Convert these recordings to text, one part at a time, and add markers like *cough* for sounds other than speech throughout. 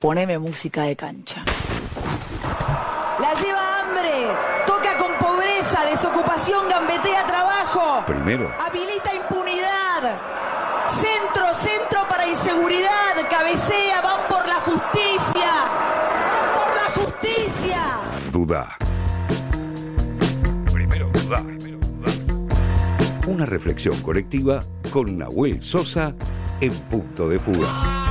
Poneme música de cancha. La lleva hambre, toca con pobreza, desocupación, gambetea trabajo. Primero. Habilita impunidad. Centro, centro para inseguridad. Cabecea, van por la justicia. Van por la justicia. Duda. Primero duda. Primero duda. Una reflexión colectiva con Nahuel Sosa en punto de fuga.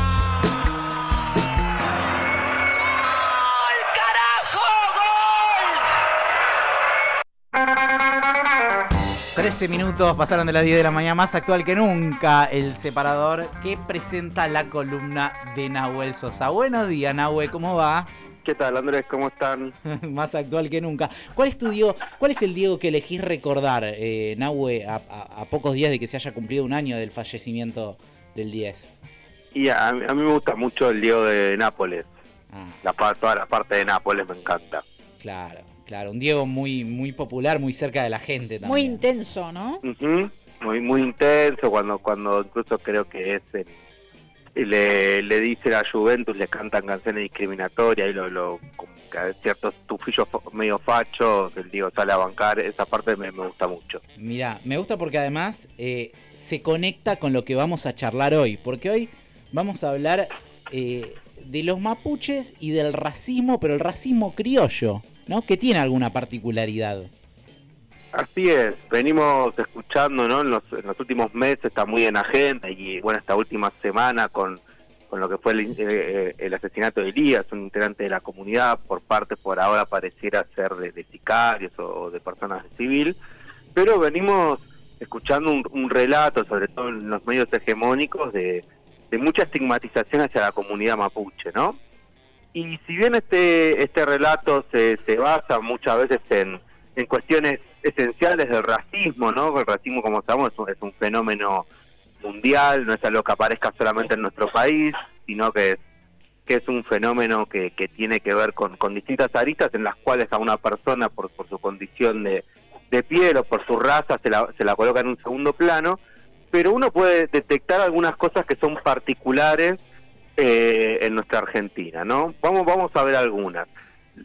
13 minutos pasaron de las 10 de la mañana, más actual que nunca, el separador que presenta la columna de Nahuel Sosa. Buenos días, Nahuel, ¿cómo va? ¿Qué tal, Andrés? ¿Cómo están? *laughs* más actual que nunca. ¿Cuál es tu Diego, cuál es el Diego que elegís recordar, eh, Nahue, a, a, a, pocos días de que se haya cumplido un año del fallecimiento del 10? Y a, a mí me gusta mucho el Diego de Nápoles. Ah. La, toda la parte de Nápoles me encanta. Claro, claro. Un Diego muy, muy popular, muy cerca de la gente también. Muy intenso, ¿no? Uh -huh. Muy, muy intenso, cuando, cuando incluso creo que es el, le, le dice a Juventus, le cantan canciones discriminatorias y lo, lo como que ciertos tufillos medio fachos, el Diego sale a bancar, esa parte me, me gusta mucho. Mira, me gusta porque además eh, se conecta con lo que vamos a charlar hoy, porque hoy vamos a hablar eh, de los mapuches y del racismo, pero el racismo criollo, ¿no? Que tiene alguna particularidad. Así es, venimos escuchando, ¿no? En los, últimos meses está muy en agenda y bueno, esta última semana con, con lo que fue el, eh, el, asesinato de Elías, un integrante de la comunidad, por parte por ahora pareciera ser de, sicarios o, o, de personas de civil, pero venimos escuchando un, un, relato, sobre todo en los medios hegemónicos, de, de mucha estigmatización hacia la comunidad mapuche, ¿no? Y si bien este, este relato se, se basa muchas veces en, en cuestiones esenciales del racismo, ¿no? El racismo, como sabemos, es un, es un, fenómeno mundial, no es algo que aparezca solamente en nuestro país, sino que es, que es un fenómeno que, que tiene que ver con, con distintas aristas en las cuales a una persona, por, por su condición de, de piel o por su raza, se la, se la coloca en un segundo plano, pero uno puede detectar algunas cosas que son particulares eh, en nuestra Argentina, ¿no? Vamos, vamos a ver algunas.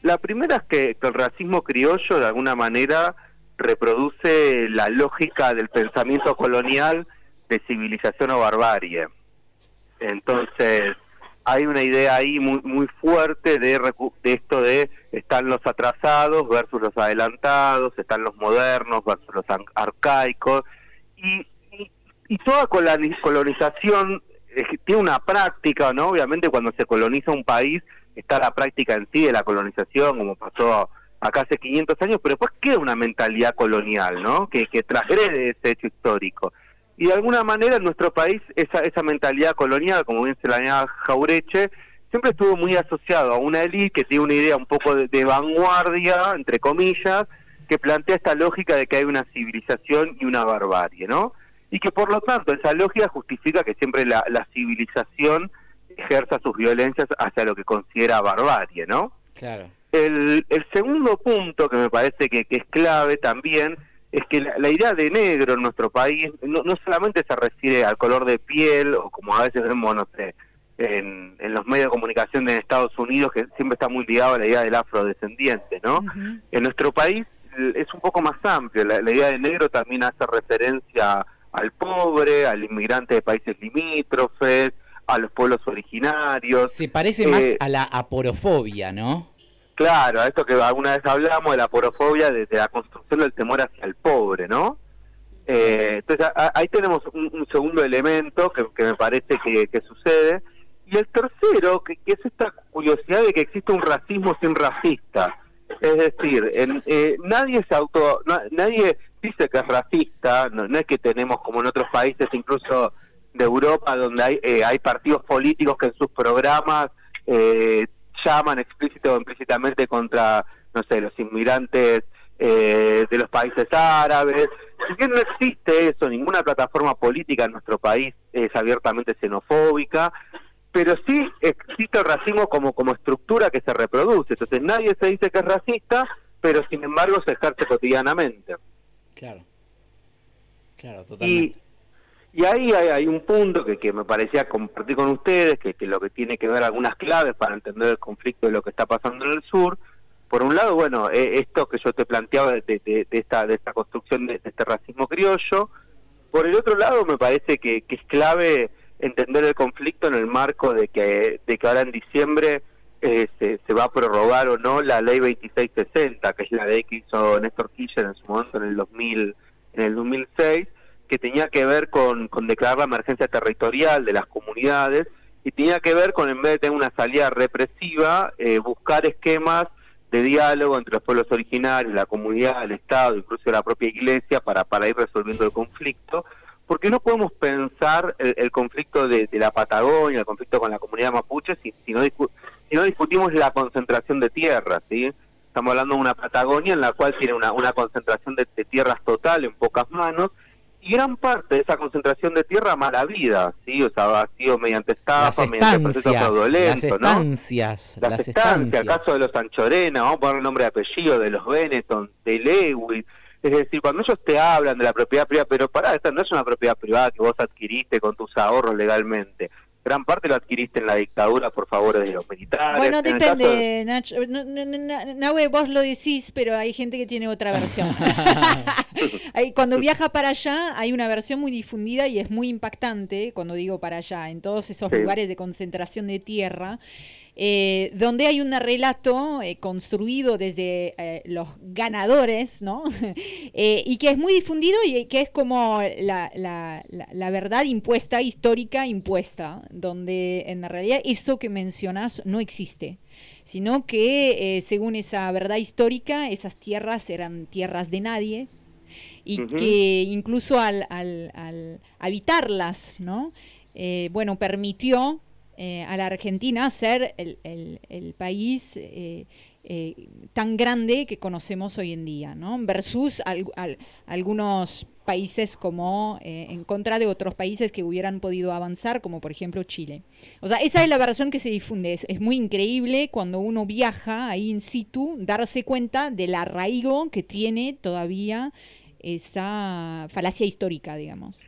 La primera es que, que el racismo criollo, de alguna manera, reproduce la lógica del pensamiento colonial de civilización o barbarie. Entonces, hay una idea ahí muy, muy fuerte de, de, esto de están los atrasados versus los adelantados, están los modernos versus los arcaicos, y, y, y toda colonización tiene una práctica, ¿no? Obviamente cuando se coloniza un país está la práctica en sí de la colonización, como pasó acá hace 500 años, pero después queda una mentalidad colonial, ¿no? Que, que transgrede ese hecho histórico. Y de alguna manera en nuestro país esa, esa mentalidad colonial, como bien se la llama Jaureche, siempre estuvo muy asociado a una élite que tiene una idea un poco de, de, vanguardia, entre comillas, que plantea esta lógica de que hay una civilización y una barbarie, ¿no? Y que por lo tanto esa lógica justifica que siempre la, la civilización ejerza sus violencias hacia lo que considera barbarie, ¿no? Claro. El, el segundo punto que me parece que, que es clave también es que la, la, idea de negro en nuestro país no, no, solamente se refiere al color de piel o como a veces vemos, no sé, en, en, los medios de comunicación de Estados Unidos, que siempre está muy ligado a la idea del afrodescendiente, ¿no? Uh -huh. En nuestro país es un poco más amplio, la, la, idea de negro también hace referencia al pobre, al inmigrante de países limítrofes, a los pueblos originarios. Se parece eh, más a la aporofobia, ¿no? Claro, a esto que alguna vez hablamos de la porofobia, de, de la construcción del temor hacia el pobre, ¿no? Eh, entonces a, ahí tenemos un, un, segundo elemento que, que me parece que, que, sucede. Y el tercero, que, que, es esta curiosidad de que existe un racismo sin racista. Es decir, en, eh, nadie se auto, nadie dice que es racista, no, no, es que tenemos como en otros países, incluso de Europa, donde hay, eh, hay partidos políticos que en sus programas eh, llaman explícito o implícitamente contra, no sé, los inmigrantes eh, de los países árabes. Si bien no existe eso, ninguna plataforma política en nuestro país es abiertamente xenofóbica, pero sí existe el racismo como, como estructura que se reproduce. Entonces nadie se dice que es racista, pero sin embargo se ejerce cotidianamente. Claro. Claro, totalmente. Y, Y ahí hay, un punto que, que, me parecía compartir con ustedes, que, que lo que tiene que ver algunas claves para entender el conflicto de lo que está pasando en el sur. Por un lado, bueno, eh, esto que yo te planteaba de, de, esta, de esta construcción de, este racismo criollo. Por el otro lado, me parece que, que es clave entender el conflicto en el marco de que, de que ahora en diciembre eh, se, va a prorrogar o no la ley 2660, que es la ley que hizo Néstor Kirchner en su momento en el 2000, en el 2006 que tenía que ver con, con declarar la emergencia territorial de las comunidades y tenía que ver con, en vez de tener una salida represiva, eh, buscar esquemas de diálogo entre los pueblos originarios, la comunidad, el Estado, incluso la propia Iglesia, para, para ir resolviendo el conflicto, porque no podemos pensar el, conflicto de, la Patagonia, el conflicto con la comunidad mapuche, si, si, no, si no discutimos la concentración de tierras, ¿sí? Estamos hablando de una Patagonia en la cual tiene una, una concentración de tierras total en pocas manos, y gran parte de esa concentración de tierra mala vida, ¿sí? O sea, ha sido mediante estafa, mediante procesos fraudulentos, las estancias, ¿no? Las, las estancias, caso de los Anchorena, vamos a poner el nombre y apellido, de los Benetton, de Lewis. Es decir, cuando ellos te hablan de la propiedad privada, pero pará, esta no es una propiedad privada que vos adquiriste con tus ahorros legalmente gran parte lo adquiriste en la dictadura por favor de los militares. Bueno, depende, Nacho. Nahue, vos lo decís, pero hay gente que tiene otra versión. *laughs* cuando *laughs* viaja para allá, hay una versión muy difundida y es muy impactante, cuando digo para allá, en todos esos lugares de concentración de tierra. Eh, donde hay un relato eh, construido desde eh, los ganadores, ¿no? *laughs* y que es muy difundido y que es como la, la, verdad impuesta, histórica impuesta, donde en realidad eso que mencionas no existe sino que según esa verdad histórica, esas tierras eran tierras de nadie y que incluso al, al, habitarlas, ¿no? bueno, permitió eh, a la Argentina ser el, el, país eh, eh, tan grande que conocemos hoy en día, ¿no? versus algunos países como en contra de otros países que hubieran podido avanzar, como por ejemplo Chile. O sea, esa es la versión que se difunde. Es, muy increíble cuando uno viaja ahí in situ, darse cuenta del arraigo que tiene todavía esa falacia histórica, digamos.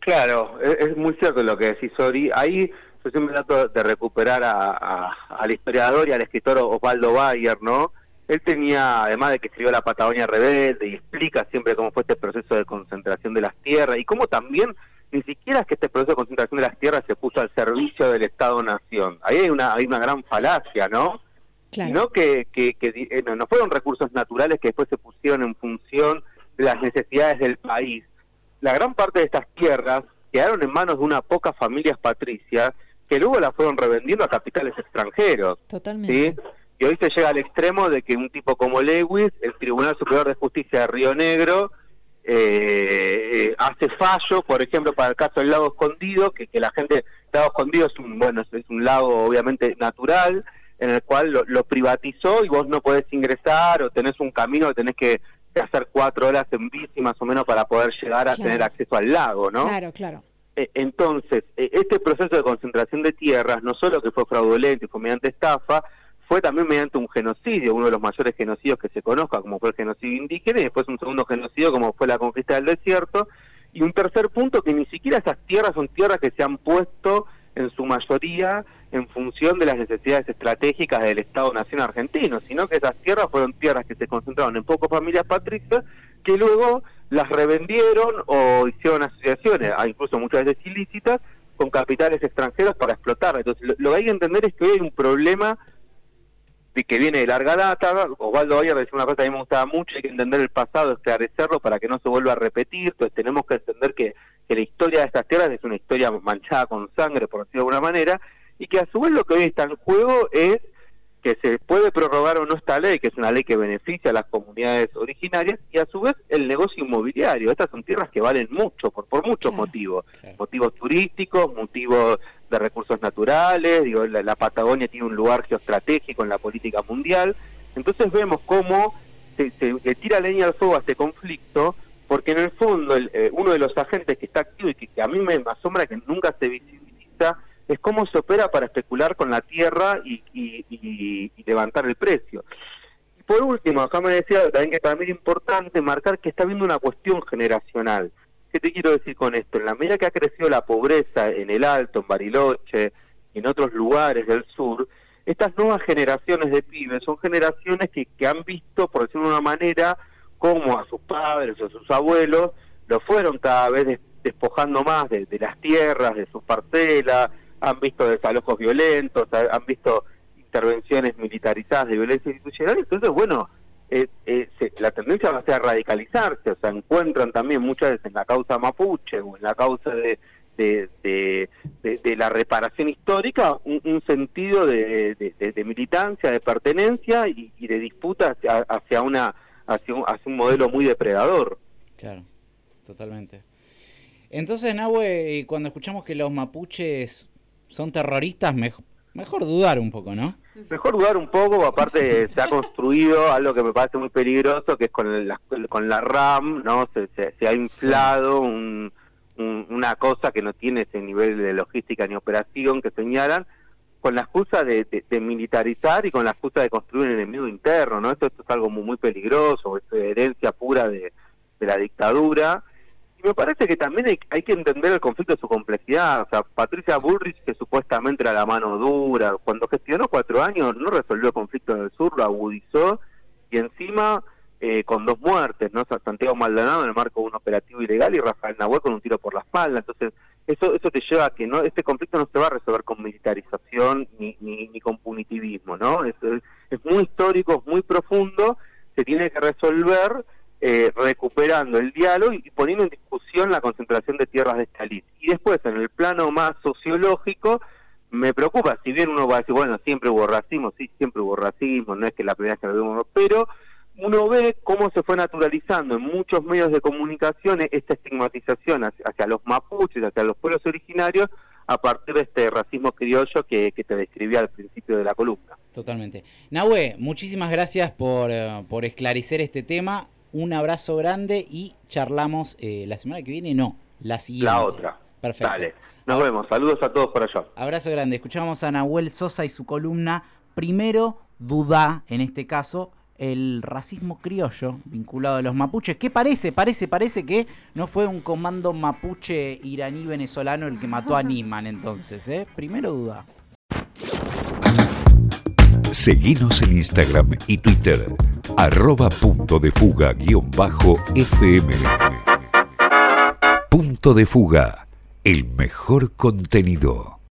Claro, es, es muy cierto lo que decís, Ori. Ahí yo siempre trato de recuperar a, al historiador y al escritor Osvaldo Bayer, ¿no? Él tenía, además de que escribió La Patagonia Rebelde y explica siempre cómo fue este proceso de concentración de las tierras y cómo también ni siquiera es que este proceso de concentración de las tierras se puso al servicio del Estado-Nación. Ahí hay una, hay una gran falacia, ¿no? Claro. Sino que, que, eh, no fueron recursos naturales que después se pusieron en función las necesidades del país. La gran parte de estas tierras quedaron en manos de unas pocas familias patricias que luego la fueron revendiendo a capitales extranjeros. Totalmente. ¿sí? Y hoy se llega al extremo de que un tipo como Lewis, el Tribunal Superior de Justicia de Río Negro, eh, eh, hace fallo, por ejemplo, para el caso del lago escondido, que, que la gente, el lago escondido es un, bueno, es un lago obviamente natural, en el cual lo, privatizó y vos no podés ingresar o tenés un camino que tenés que, hacer cuatro horas en bici más o menos para poder llegar a tener acceso al lago, ¿no? Claro, claro. Eh, entonces, eh, este proceso de concentración de tierras, no solo que fue fraudulento y fue mediante estafa, fue también mediante un genocidio, uno de los mayores genocidios que se conozca, como fue el genocidio indígena, y después un segundo genocidio, como fue la conquista del desierto, y un tercer punto, que ni siquiera esas tierras son tierras que se han puesto en su mayoría en función de las necesidades estratégicas del Estado-Nación argentino, sino que esas tierras fueron tierras que se concentraron en pocas familias patricias que luego las revendieron o hicieron asociaciones, incluso muchas veces ilícitas, con capitales extranjeros para explotar. Entonces, lo, que hay que entender es que hoy hay un problema que viene de larga data. Osvaldo Bayer decía una cosa que a mí me gustaba mucho, hay que entender el pasado, esclarecerlo para que no se vuelva a repetir. Entonces, tenemos que entender que, historia de estas tierras es una historia manchada con sangre, por decirlo de alguna manera, y que a su vez lo que hoy está en juego es que se puede prorrogar o no esta ley, que es una ley que beneficia a las comunidades originarias, y a su vez el negocio inmobiliario. Estas son tierras que valen mucho, por, por muchos motivos. Motivos turísticos, motivos de recursos naturales, digo, la, Patagonia tiene un lugar geoestratégico en la política mundial. Entonces vemos cómo se, tira leña al fuego a este conflicto, porque en el fondo eh, uno de los agentes que está activo y que, a mí me asombra que nunca se visibiliza es cómo se opera para especular con la tierra y, levantar el precio. Y por último, acá me decía también que para mí es importante marcar que está habiendo una cuestión generacional. ¿qué te quiero decir con esto? En la medida que ha crecido la pobreza en el Alto, en Bariloche, y en otros lugares del sur, estas nuevas generaciones de pibes son generaciones que, que han visto, por decirlo de una manera, cómo a sus padres o a sus abuelos lo fueron cada vez despojando más de, las tierras, de sus parcelas, han visto desalojos violentos, han visto intervenciones militarizadas de violencia institucional, entonces bueno, eh, eh, la tendencia va a ser radicalizarse, o sea, encuentran también muchas veces en la causa mapuche o en la causa de, de, la reparación histórica un, sentido de, militancia, de pertenencia y, de disputa hacia, una hacia un, hacia un modelo muy depredador. Claro, totalmente. Entonces, Nahue, cuando escuchamos que los mapuches son terroristas, mejor, mejor dudar un poco, ¿no? Mejor dudar un poco, aparte *laughs* se ha construido algo que me parece muy peligroso, que es con la, con la RAM, ¿no? Se, se, ha inflado un, una cosa que no tiene ese nivel de logística ni operación que señalan, con la excusa de, militarizar y con la excusa de construir un enemigo interno, ¿no? Esto, esto es algo muy, muy peligroso, es herencia pura de, la dictadura. Y me parece que también hay, hay, que entender el conflicto de su complejidad. O sea, Patricia Bullrich, que supuestamente era la mano dura, cuando gestionó cuatro años no resolvió el conflicto en el sur, lo agudizó y encima eh, con dos muertes, ¿no? Santiago Maldonado en el marco de un operativo ilegal y Rafael Nahuel con un tiro por la espalda. Entonces, eso eso te lleva a que no este conflicto no se va a resolver con militarización ni, ni, con punitivismo, ¿no? Es, es, muy histórico, es muy profundo, se tiene que resolver eh, recuperando el diálogo y poniendo en discusión la concentración de tierras de Stalin. Y después, en el plano más sociológico, me preocupa, si bien uno va a decir, bueno, siempre hubo racismo, sí, siempre hubo racismo, no es que la primera vez que lo vimos, pero uno ve cómo se fue naturalizando en muchos medios de comunicación esta estigmatización hacia, los mapuches, hacia los pueblos originarios, a partir de este racismo criollo que, te describía al principio de la columna. Totalmente. Nahue, muchísimas gracias por, eh, por esclarecer este tema. Un abrazo grande y charlamos eh, la semana que viene, no, la siguiente. La otra. Perfecto. Dale. Nos vemos. Saludos a todos por allá. Abrazo grande. Escuchamos a Nahuel Sosa y su columna. Primero, duda, en este caso, el racismo criollo vinculado a los mapuches. ¿Qué parece? Parece, parece que no fue un comando mapuche iraní venezolano el que mató a *laughs* Niman entonces, ¿eh? Primero duda. Seguinos en Instagram y Twitter, arroba punto de fuga guion bajo FM. Punto de fuga, el mejor contenido.